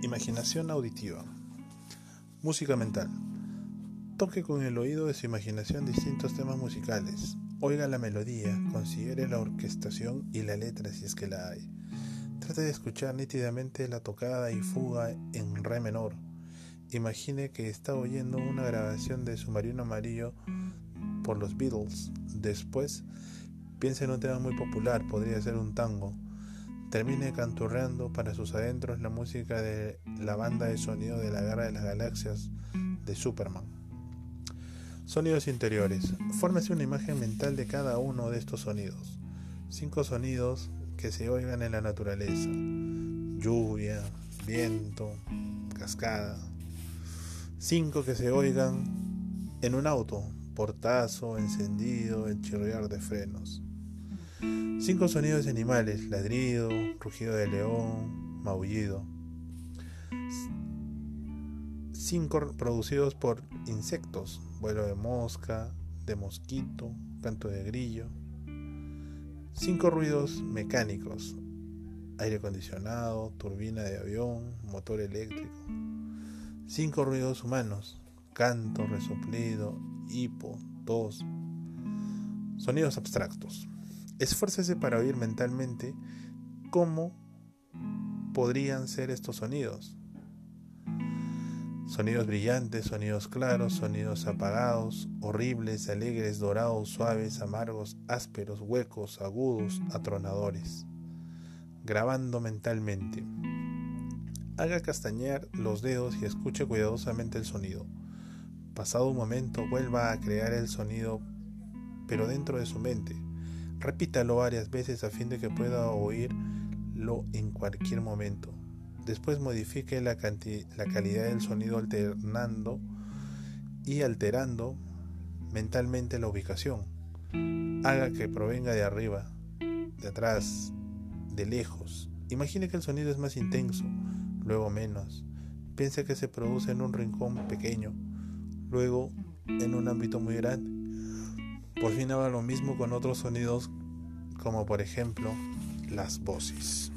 Imaginación auditiva. Música mental. Toque con el oído de su imaginación distintos temas musicales. Oiga la melodía, considere la orquestación y la letra si es que la hay. Trate de escuchar nítidamente la tocada y fuga en re menor. Imagine que está oyendo una grabación de Submarino Amarillo por los Beatles. Después, piense en un tema muy popular, podría ser un tango termine canturreando para sus adentros la música de la banda de sonido de la Guerra de las Galaxias de Superman. Sonidos interiores. Fórmese una imagen mental de cada uno de estos sonidos. Cinco sonidos que se oigan en la naturaleza. Lluvia, viento, cascada. Cinco que se oigan en un auto. Portazo, encendido, el chirriar de frenos. Cinco sonidos de animales, ladrido, rugido de león, maullido. Cinco producidos por insectos, vuelo de mosca, de mosquito, canto de grillo. Cinco ruidos mecánicos, aire acondicionado, turbina de avión, motor eléctrico. Cinco ruidos humanos, canto, resoplido, hipo, tos. Sonidos abstractos. Esfuércese para oír mentalmente cómo podrían ser estos sonidos. Sonidos brillantes, sonidos claros, sonidos apagados, horribles, alegres, dorados, suaves, amargos, ásperos, huecos, agudos, atronadores. Grabando mentalmente. Haga castañear los dedos y escuche cuidadosamente el sonido. Pasado un momento vuelva a crear el sonido, pero dentro de su mente Repítalo varias veces a fin de que pueda oírlo en cualquier momento. Después modifique la, calidad del sonido alternando y alterando mentalmente la ubicación. Haga que provenga de arriba, de atrás, de lejos. Imagine que el sonido es más intenso, luego menos. Piense que se produce en un rincón pequeño, luego en un ámbito muy grande por fin haga lo mismo con otros sonidos como por ejemplo las voces.